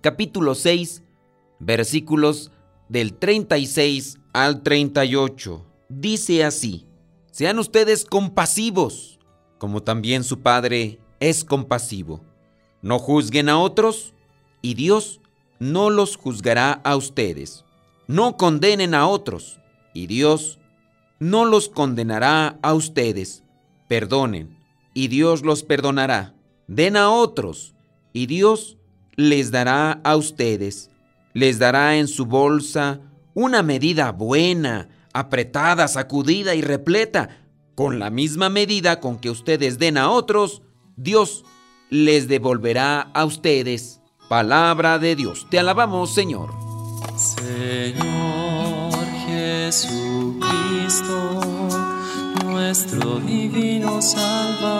capítulo 6, versículos del 36 al 38. Dice así, sean ustedes compasivos, como también su Padre es compasivo. No juzguen a otros, y Dios no los juzgará a ustedes. No condenen a otros, y Dios no los condenará a ustedes. Perdonen y Dios los perdonará. Den a otros, y Dios les dará a ustedes. Les dará en su bolsa una medida buena, apretada, sacudida y repleta. Con la misma medida con que ustedes den a otros, Dios les devolverá a ustedes. Palabra de Dios. Te alabamos, Señor. Señor Jesucristo nuestro divino Salvador.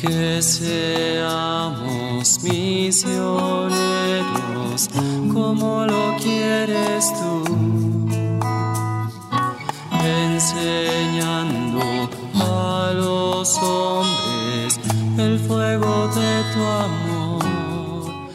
Que seamos misioneros como lo quieres tú, enseñando a los hombres el fuego de tu amor.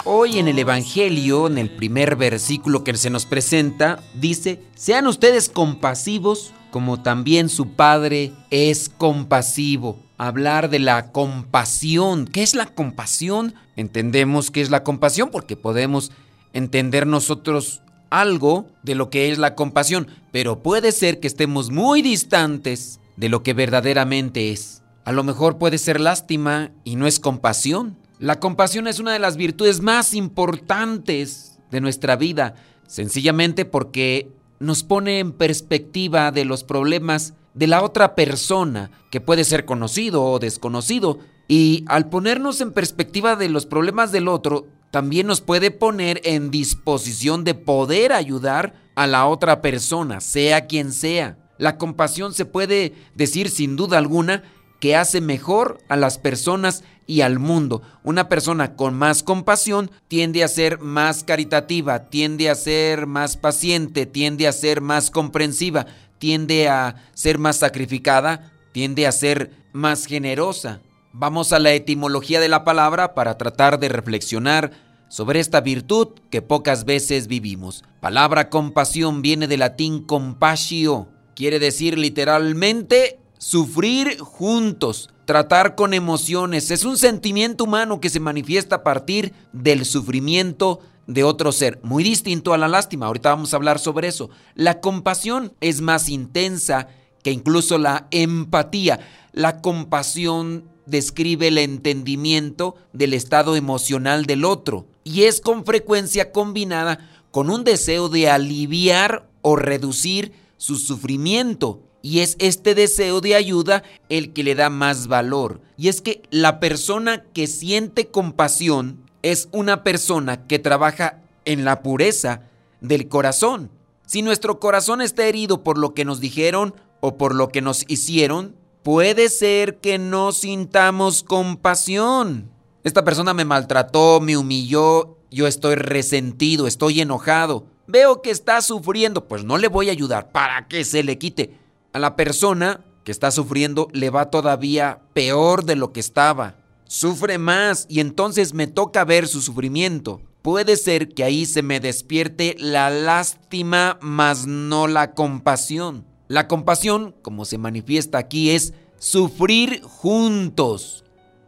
Hoy en el Evangelio, en el primer versículo que se nos presenta, dice, sean ustedes compasivos como también su Padre es compasivo. Hablar de la compasión. ¿Qué es la compasión? Entendemos qué es la compasión porque podemos entender nosotros algo de lo que es la compasión, pero puede ser que estemos muy distantes de lo que verdaderamente es. A lo mejor puede ser lástima y no es compasión. La compasión es una de las virtudes más importantes de nuestra vida, sencillamente porque nos pone en perspectiva de los problemas de la otra persona, que puede ser conocido o desconocido, y al ponernos en perspectiva de los problemas del otro, también nos puede poner en disposición de poder ayudar a la otra persona, sea quien sea. La compasión se puede decir sin duda alguna que hace mejor a las personas y al mundo. Una persona con más compasión tiende a ser más caritativa, tiende a ser más paciente, tiende a ser más comprensiva, tiende a ser más sacrificada, tiende a ser más generosa. Vamos a la etimología de la palabra para tratar de reflexionar sobre esta virtud que pocas veces vivimos. Palabra compasión viene del latín compasio, quiere decir literalmente sufrir juntos, tratar con emociones. Es un sentimiento humano que se manifiesta a partir del sufrimiento de otro ser, muy distinto a la lástima. Ahorita vamos a hablar sobre eso. La compasión es más intensa que incluso la empatía. La compasión describe el entendimiento del estado emocional del otro y es con frecuencia combinada con un deseo de aliviar o reducir su sufrimiento y es este deseo de ayuda el que le da más valor. Y es que la persona que siente compasión es una persona que trabaja en la pureza del corazón. Si nuestro corazón está herido por lo que nos dijeron o por lo que nos hicieron, puede ser que no sintamos compasión. Esta persona me maltrató, me humilló, yo estoy resentido, estoy enojado. Veo que está sufriendo, pues no le voy a ayudar para que se le quite a la persona que está sufriendo le va todavía peor de lo que estaba. Sufre más y entonces me toca ver su sufrimiento. Puede ser que ahí se me despierte la lástima, mas no la compasión. La compasión, como se manifiesta aquí, es sufrir juntos.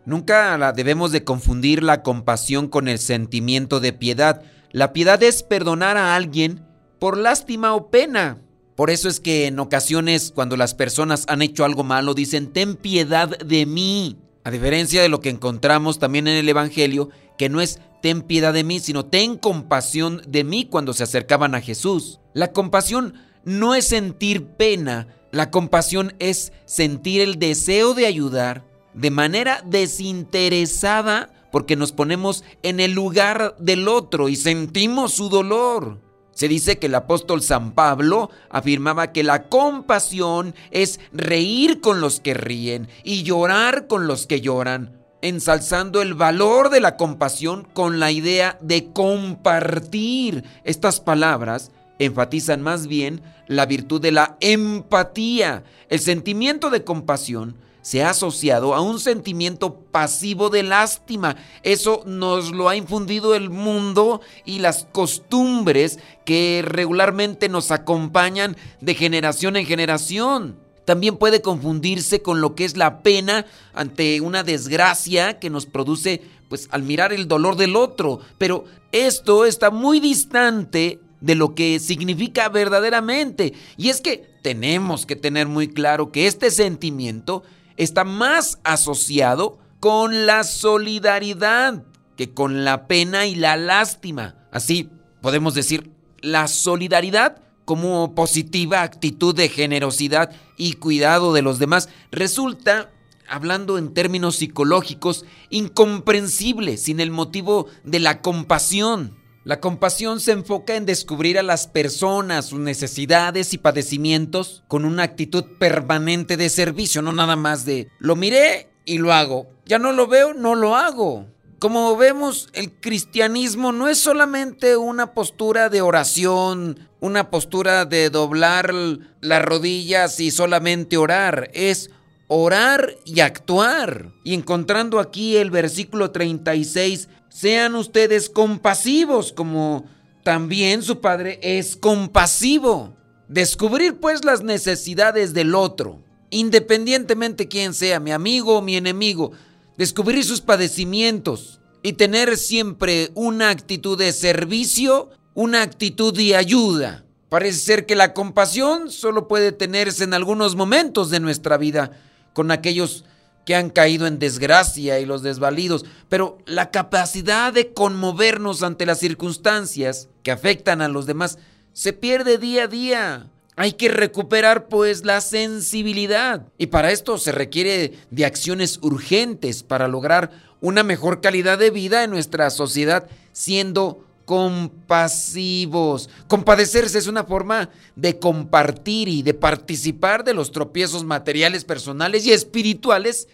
Nunca la debemos de confundir la compasión con el sentimiento de piedad. La piedad es perdonar a alguien por lástima o pena. Por eso es que en ocasiones cuando las personas han hecho algo malo dicen, ten piedad de mí. A diferencia de lo que encontramos también en el Evangelio, que no es ten piedad de mí, sino ten compasión de mí cuando se acercaban a Jesús. La compasión no es sentir pena, la compasión es sentir el deseo de ayudar de manera desinteresada porque nos ponemos en el lugar del otro y sentimos su dolor. Se dice que el apóstol San Pablo afirmaba que la compasión es reír con los que ríen y llorar con los que lloran, ensalzando el valor de la compasión con la idea de compartir. Estas palabras enfatizan más bien la virtud de la empatía. El sentimiento de compasión se ha asociado a un sentimiento pasivo de lástima. Eso nos lo ha infundido el mundo y las costumbres que regularmente nos acompañan de generación en generación. También puede confundirse con lo que es la pena ante una desgracia que nos produce pues al mirar el dolor del otro, pero esto está muy distante de lo que significa verdaderamente. Y es que tenemos que tener muy claro que este sentimiento está más asociado con la solidaridad que con la pena y la lástima. Así podemos decir la solidaridad como positiva actitud de generosidad y cuidado de los demás resulta, hablando en términos psicológicos, incomprensible sin el motivo de la compasión. La compasión se enfoca en descubrir a las personas, sus necesidades y padecimientos con una actitud permanente de servicio, no nada más de lo miré y lo hago. Ya no lo veo, no lo hago. Como vemos, el cristianismo no es solamente una postura de oración, una postura de doblar las rodillas y solamente orar, es orar y actuar. Y encontrando aquí el versículo 36 sean ustedes compasivos como también su Padre es compasivo. Descubrir pues las necesidades del otro, independientemente quién sea, mi amigo o mi enemigo, descubrir sus padecimientos y tener siempre una actitud de servicio, una actitud de ayuda. Parece ser que la compasión solo puede tenerse en algunos momentos de nuestra vida con aquellos que han caído en desgracia y los desvalidos, pero la capacidad de conmovernos ante las circunstancias que afectan a los demás se pierde día a día. Hay que recuperar pues la sensibilidad y para esto se requiere de acciones urgentes para lograr una mejor calidad de vida en nuestra sociedad siendo compasivos. Compadecerse es una forma de compartir y de participar de los tropiezos materiales, personales y espirituales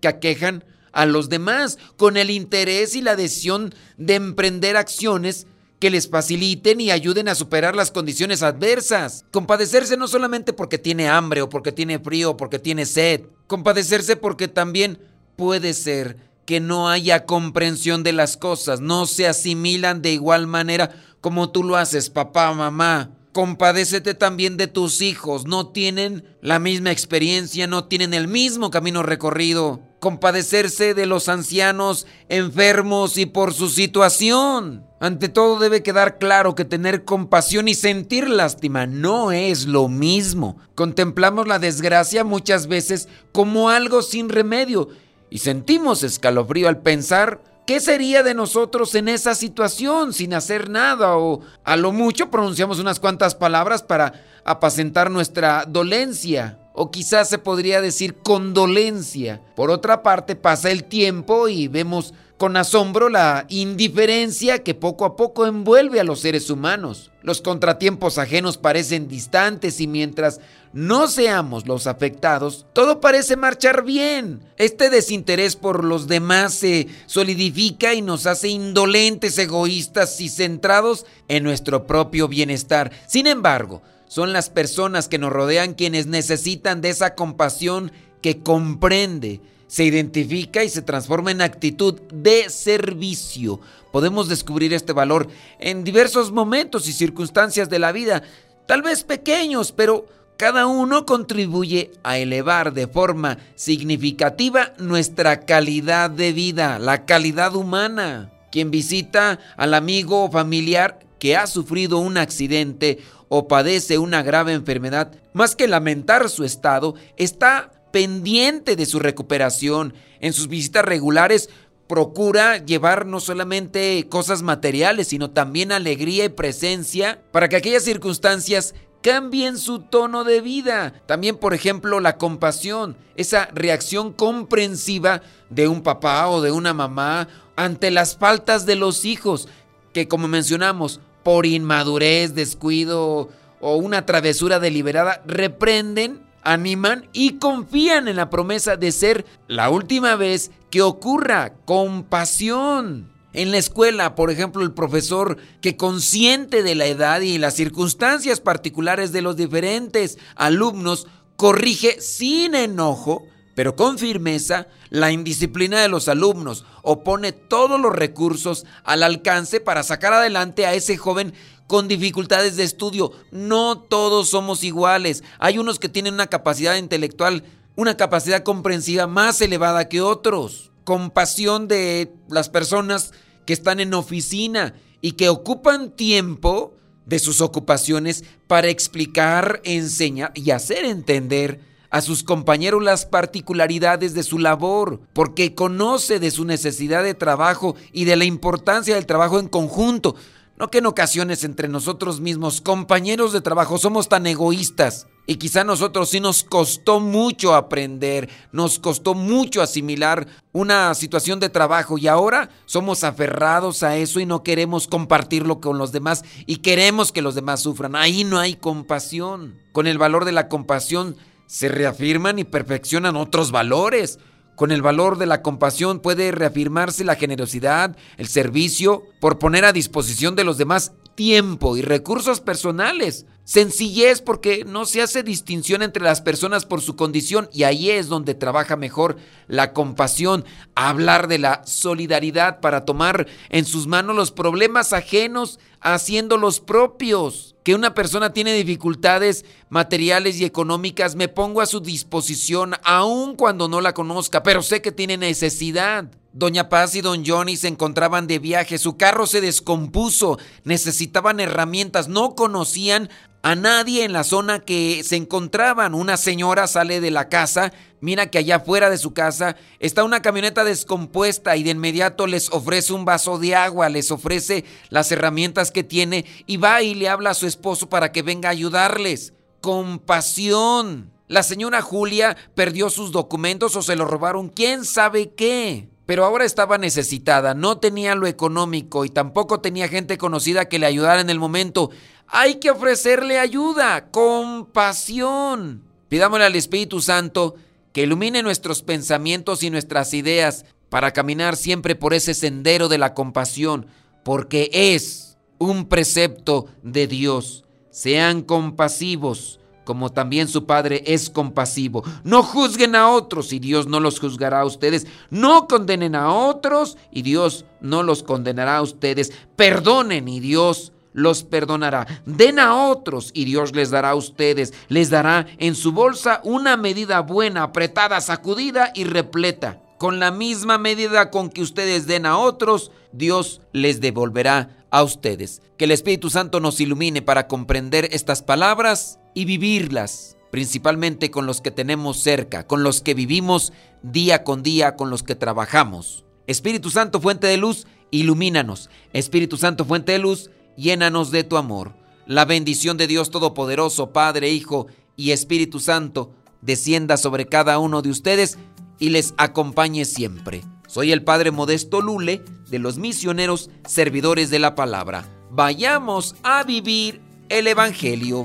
que aquejan a los demás, con el interés y la adhesión de emprender acciones que les faciliten y ayuden a superar las condiciones adversas. Compadecerse no solamente porque tiene hambre o porque tiene frío o porque tiene sed. Compadecerse porque también puede ser que no haya comprensión de las cosas, no se asimilan de igual manera como tú lo haces, papá, mamá. Compadécete también de tus hijos, no tienen la misma experiencia, no tienen el mismo camino recorrido. Compadecerse de los ancianos enfermos y por su situación. Ante todo debe quedar claro que tener compasión y sentir lástima no es lo mismo. Contemplamos la desgracia muchas veces como algo sin remedio y sentimos escalofrío al pensar qué sería de nosotros en esa situación sin hacer nada o a lo mucho pronunciamos unas cuantas palabras para apacentar nuestra dolencia o quizás se podría decir condolencia. Por otra parte pasa el tiempo y vemos con asombro la indiferencia que poco a poco envuelve a los seres humanos. Los contratiempos ajenos parecen distantes y mientras no seamos los afectados, todo parece marchar bien. Este desinterés por los demás se solidifica y nos hace indolentes, egoístas y centrados en nuestro propio bienestar. Sin embargo, son las personas que nos rodean quienes necesitan de esa compasión que comprende se identifica y se transforma en actitud de servicio. Podemos descubrir este valor en diversos momentos y circunstancias de la vida, tal vez pequeños, pero Cada uno contribuye a elevar de forma significativa nuestra calidad de vida, la calidad humana. Quien visita al amigo o familiar que ha sufrido un accidente o padece una grave enfermedad, más que lamentar su estado, está pendiente de su recuperación. En sus visitas regulares procura llevar no solamente cosas materiales, sino también alegría y presencia para que aquellas circunstancias cambien su tono de vida. También, por ejemplo, la compasión, esa reacción comprensiva de un papá o de una mamá ante las faltas de los hijos, que como mencionamos, por inmadurez, descuido o una travesura deliberada, reprenden, animan y confían en la promesa de ser la última vez que ocurra compasión. En la escuela, por ejemplo, el profesor que consciente de la edad y las circunstancias particulares de los diferentes alumnos, corrige sin enojo, pero con firmeza, la indisciplina de los alumnos, opone todos los recursos al alcance para sacar adelante a ese joven con dificultades de estudio. No todos somos iguales. Hay unos que tienen una capacidad intelectual, una capacidad comprensiva más elevada que otros. Compasión de las personas que están en oficina y que ocupan tiempo de sus ocupaciones para explicar, enseñar y hacer entender a sus compañeros las particularidades de su labor, porque conoce de su necesidad de trabajo y de la importancia del trabajo en conjunto. No que en ocasiones entre nosotros mismos, compañeros de trabajo, somos tan egoístas. Y quizá nosotros sí nos costó mucho aprender, nos costó mucho asimilar una situación de trabajo y ahora somos aferrados a eso y no queremos compartirlo con los demás y queremos que los demás sufran. Ahí no hay compasión. Con el valor de la compasión se reafirman y perfeccionan otros valores. Con el valor de la compasión puede reafirmarse la generosidad, el servicio, por poner a disposición de los demás tiempo y recursos personales. Sencillez porque no se hace distinción entre las personas por su condición y ahí es donde trabaja mejor la compasión, hablar de la solidaridad para tomar en sus manos los problemas ajenos haciéndolos propios que una persona tiene dificultades materiales y económicas, me pongo a su disposición aun cuando no la conozca, pero sé que tiene necesidad. Doña Paz y don Johnny se encontraban de viaje, su carro se descompuso, necesitaban herramientas, no conocían a nadie en la zona que se encontraban. Una señora sale de la casa, mira que allá fuera de su casa está una camioneta descompuesta y de inmediato les ofrece un vaso de agua, les ofrece las herramientas que tiene y va y le habla a su esposo para que venga a ayudarles. Compasión. La señora Julia perdió sus documentos o se los robaron, quién sabe qué. Pero ahora estaba necesitada, no tenía lo económico y tampoco tenía gente conocida que le ayudara en el momento. Hay que ofrecerle ayuda, compasión. Pidámosle al Espíritu Santo que ilumine nuestros pensamientos y nuestras ideas para caminar siempre por ese sendero de la compasión, porque es un precepto de Dios. Sean compasivos como también su Padre es compasivo. No juzguen a otros y Dios no los juzgará a ustedes. No condenen a otros y Dios no los condenará a ustedes. Perdonen y Dios los perdonará. Den a otros y Dios les dará a ustedes. Les dará en su bolsa una medida buena, apretada, sacudida y repleta. Con la misma medida con que ustedes den a otros, Dios les devolverá a ustedes. Que el Espíritu Santo nos ilumine para comprender estas palabras y vivirlas, principalmente con los que tenemos cerca, con los que vivimos día con día, con los que trabajamos. Espíritu Santo, fuente de luz, ilumínanos. Espíritu Santo, fuente de luz, llénanos de tu amor. La bendición de Dios Todopoderoso, Padre, Hijo y Espíritu Santo, descienda sobre cada uno de ustedes y les acompañe siempre. Soy el Padre Modesto Lule de los misioneros servidores de la palabra. Vayamos a vivir el Evangelio.